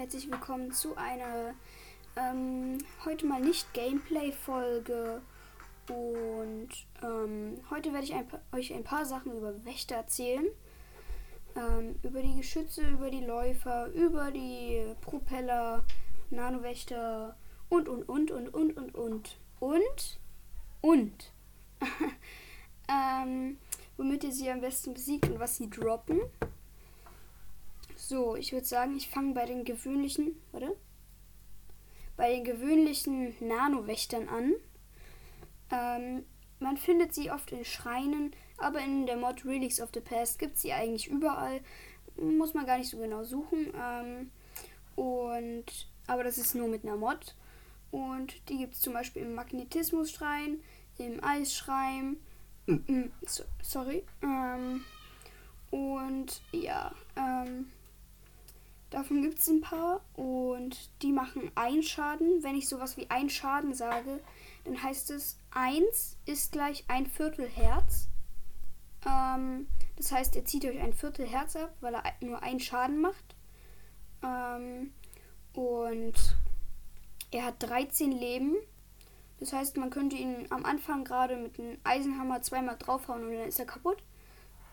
herzlich willkommen zu einer ähm, heute mal nicht Gameplay-Folge. Und ähm, heute werde ich ein euch ein paar Sachen über Wächter erzählen. Ähm, über die Geschütze, über die Läufer, über die Propeller, Nanowächter und und und und und und und. Und und. ähm, womit ihr sie am besten besiegt und was sie droppen. So, ich würde sagen, ich fange bei den gewöhnlichen, warte, bei den gewöhnlichen Nanowächtern an. Ähm, man findet sie oft in Schreinen, aber in der Mod Relics of the Past gibt es sie eigentlich überall. Muss man gar nicht so genau suchen. Ähm, und, aber das ist nur mit einer Mod. Und die gibt es zum Beispiel im Magnetismus-Schrein, im Eisschrein. Mm, so, sorry. Ähm, und ja, ähm, Davon gibt es ein paar und die machen ein Schaden. Wenn ich sowas wie ein Schaden sage, dann heißt es 1 ist gleich ein Viertel Herz. Ähm, das heißt, er zieht euch ein Viertel Herz ab, weil er nur einen Schaden macht. Ähm, und er hat 13 Leben. Das heißt, man könnte ihn am Anfang gerade mit einem Eisenhammer zweimal draufhauen und dann ist er kaputt.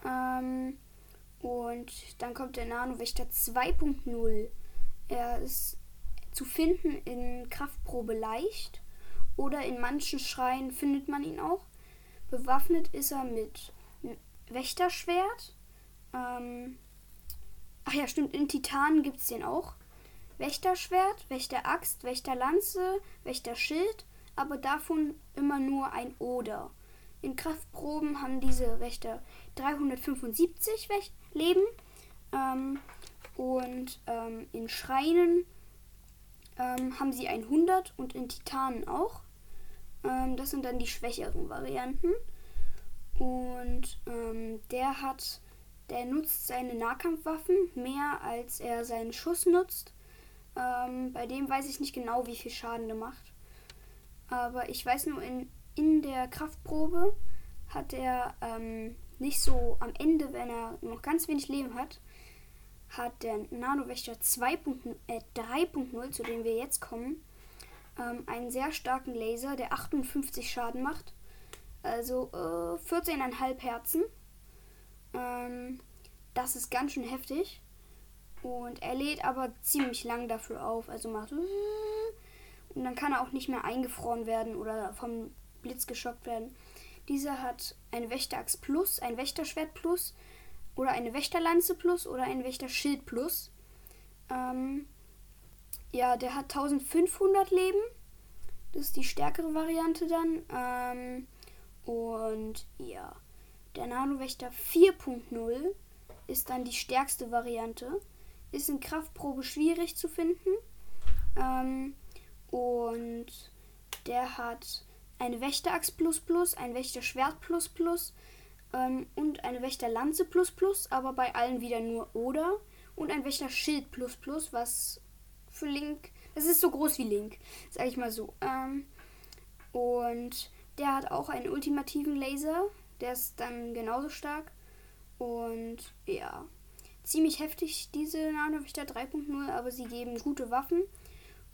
Ähm, und dann kommt der Nanowächter 2.0. Er ist zu finden in Kraftprobe leicht oder in manchen Schreien findet man ihn auch. Bewaffnet ist er mit Wächterschwert. Ähm Ach ja, stimmt, in Titanen gibt es den auch. Wächterschwert, Wächteraxt, Wächterlanze, Wächterschild, aber davon immer nur ein Oder. In Kraftproben haben diese Wächter 375 Wächter leben. Ähm, und ähm, in Schreinen ähm, haben sie 100 und in Titanen auch. Ähm, das sind dann die schwächeren Varianten. Und ähm, der hat, der nutzt seine Nahkampfwaffen mehr als er seinen Schuss nutzt. Ähm, bei dem weiß ich nicht genau, wie viel Schaden der macht. Aber ich weiß nur, in, in der Kraftprobe hat er ähm, nicht so am Ende, wenn er noch ganz wenig Leben hat, hat der Nanowächter 2.0, äh, 3.0, zu dem wir jetzt kommen, ähm, einen sehr starken Laser, der 58 Schaden macht. Also äh, 14,5 Herzen. Ähm, das ist ganz schön heftig. Und er lädt aber ziemlich lang dafür auf. Also macht. Und dann kann er auch nicht mehr eingefroren werden oder vom Blitz geschockt werden. Dieser hat ein Wächteraxt Plus, ein Wächterschwert Plus oder eine Wächterlanze Plus oder ein Wächterschild Plus. Ähm, ja, der hat 1500 Leben. Das ist die stärkere Variante dann. Ähm, und ja, der Nanowächter 4.0 ist dann die stärkste Variante. Ist in Kraftprobe schwierig zu finden. Ähm, und der hat eine Wächteraxt plus plus, ein Wächterschwert plus plus ähm, und eine Wächterlanze plus plus, aber bei allen wieder nur oder und ein Wächterschild plus plus, was für Link, das ist so groß wie Link, sag ich mal so. Ähm, und der hat auch einen ultimativen Laser, der ist dann genauso stark und ja, ziemlich heftig diese Nanowächter 3.0, aber sie geben gute Waffen.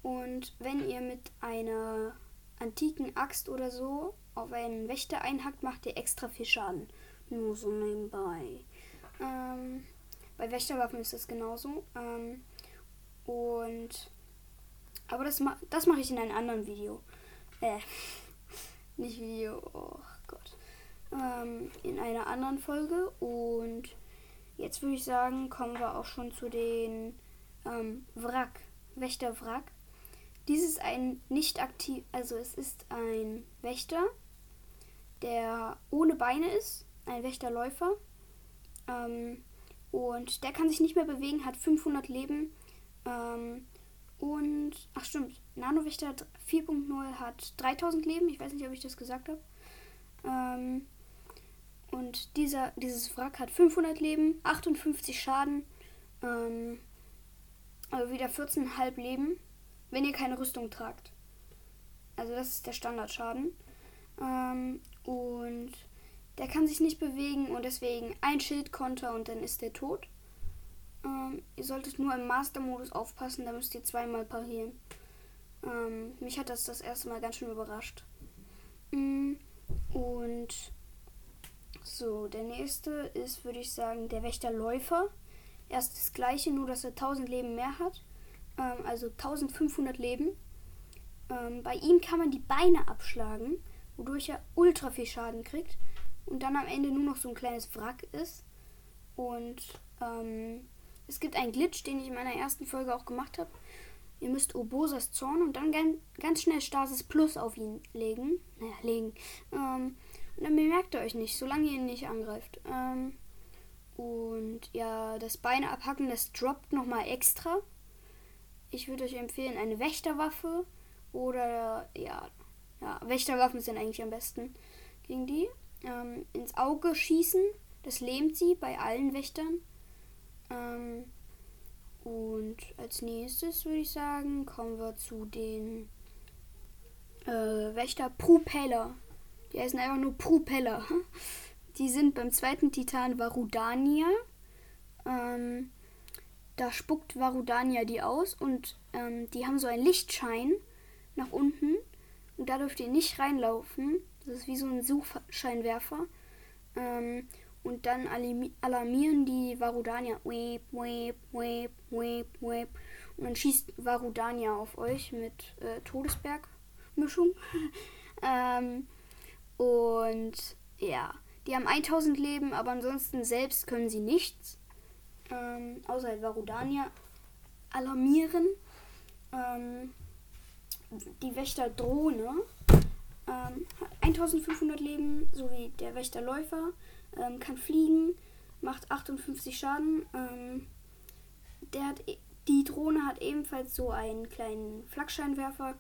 Und wenn ihr mit einer antiken Axt oder so auf einen Wächter einhackt, macht ihr extra viel Schaden. Nur so nebenbei. Ähm, bei Wächterwaffen ist das genauso. Ähm, und aber das, ma das mache ich in einem anderen Video. Äh, nicht Video, oh Gott. Ähm, in einer anderen Folge. Und jetzt würde ich sagen, kommen wir auch schon zu den ähm, Wrack. Wächterwrack. Dies ist ein nicht aktiv, also es ist ein Wächter, der ohne Beine ist, ein Wächterläufer. Ähm, und der kann sich nicht mehr bewegen, hat 500 Leben. Ähm, und, ach stimmt, Nanowächter 4.0 hat 3000 Leben. Ich weiß nicht, ob ich das gesagt habe. Ähm, und dieser, dieses Wrack hat 500 Leben, 58 Schaden, ähm, also wieder 14,5 Leben wenn ihr keine Rüstung tragt. Also das ist der Standardschaden. Ähm, und der kann sich nicht bewegen und deswegen ein Schildkonter und dann ist der tot. Ähm, ihr solltet nur im Master-Modus aufpassen, da müsst ihr zweimal parieren. Ähm, mich hat das das erste Mal ganz schön überrascht. Mm, und so, der nächste ist, würde ich sagen, der Wächterläufer. Er ist das gleiche, nur dass er 1000 Leben mehr hat. Ähm, also 1500 Leben. Ähm, bei ihm kann man die Beine abschlagen, wodurch er ultra viel Schaden kriegt. Und dann am Ende nur noch so ein kleines Wrack ist. Und ähm, es gibt einen Glitch, den ich in meiner ersten Folge auch gemacht habe. Ihr müsst Obosas Zorn und dann ganz, schnell Stasis Plus auf ihn legen. Naja, legen. Ähm, und dann bemerkt er euch nicht, solange ihr ihn nicht angreift. Ähm, und ja, das Beine abhacken, das droppt nochmal extra. Ich würde euch empfehlen, eine Wächterwaffe oder ja, ja, Wächterwaffen sind eigentlich am besten gegen die. Ähm, ins Auge schießen, das lähmt sie bei allen Wächtern. Ähm, und als nächstes würde ich sagen, kommen wir zu den äh, Wächter Propeller. Die heißen einfach nur Propeller. Die sind beim zweiten Titan Varudania. Ähm, da spuckt Varudania die aus und ähm, die haben so einen Lichtschein nach unten und da dürft ihr nicht reinlaufen. Das ist wie so ein Suchscheinwerfer. Ähm, und dann alarmieren die Varudania. Weep, weep, weep, weep, weep. Und dann schießt Varudania auf euch mit äh, Todesberg-Mischung. ähm, und ja, die haben 1000 Leben, aber ansonsten selbst können sie nichts. Ähm, außer halt Varudania alarmieren. Ähm, die Wächterdrohne ähm, hat 1500 Leben, sowie der Wächterläufer. Ähm, kann fliegen, macht 58 Schaden. Ähm, der hat, e, die Drohne hat ebenfalls so einen kleinen Flakscheinwerfer,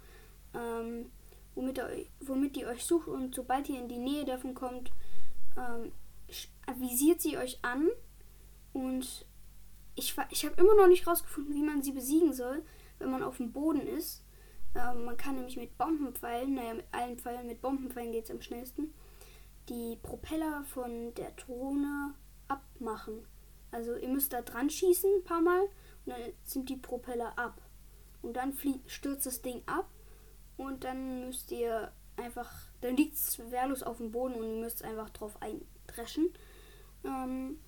ähm, womit, er, womit die euch sucht. Und sobald ihr in die Nähe davon kommt, ähm, visiert sie euch an und ich, ich habe immer noch nicht rausgefunden, wie man sie besiegen soll, wenn man auf dem Boden ist. Ähm, man kann nämlich mit Bombenpfeilen, naja, mit allen Pfeilen, mit Bombenpfeilen geht es am schnellsten, die Propeller von der Drohne abmachen. Also ihr müsst da dran schießen ein paar Mal und dann sind die Propeller ab. Und dann stürzt das Ding ab und dann müsst ihr einfach, dann liegt es wehrlos auf dem Boden und ihr müsst einfach drauf eindreschen. Ähm,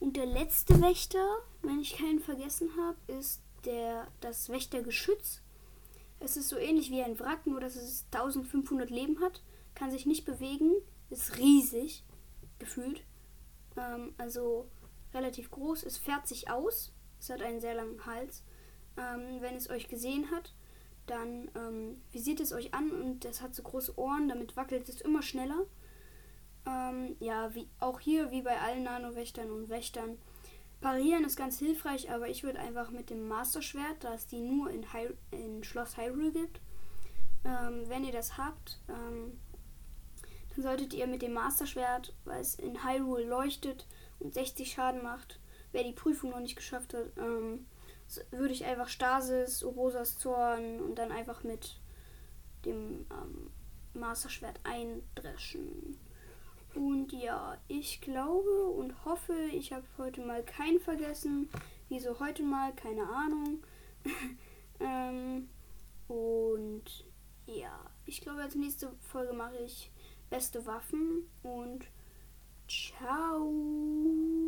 und der letzte Wächter, wenn ich keinen vergessen habe, ist der, das Wächtergeschütz. Es ist so ähnlich wie ein Wrack, nur dass es 1500 Leben hat, kann sich nicht bewegen, ist riesig gefühlt. Ähm, also relativ groß. Es fährt sich aus. Es hat einen sehr langen Hals. Ähm, wenn es euch gesehen hat, dann ähm, visiert es euch an und es hat so große Ohren, damit wackelt es immer schneller. Ähm, ja, wie, auch hier, wie bei allen Nano-Wächtern und Wächtern, parieren ist ganz hilfreich, aber ich würde einfach mit dem Master-Schwert, da es die nur in, Hy in Schloss Hyrule gibt, ähm, wenn ihr das habt, ähm, dann solltet ihr mit dem Master-Schwert, weil es in Hyrule leuchtet und 60 Schaden macht, wer die Prüfung noch nicht geschafft hat, ähm, würde ich einfach Stasis, Urosas Zorn und dann einfach mit dem ähm, Masterschwert eindreschen. Und ja, ich glaube und hoffe, ich habe heute mal keinen vergessen. Wieso heute mal? Keine Ahnung. ähm, und ja, ich glaube, als nächste Folge mache ich beste Waffen und ciao.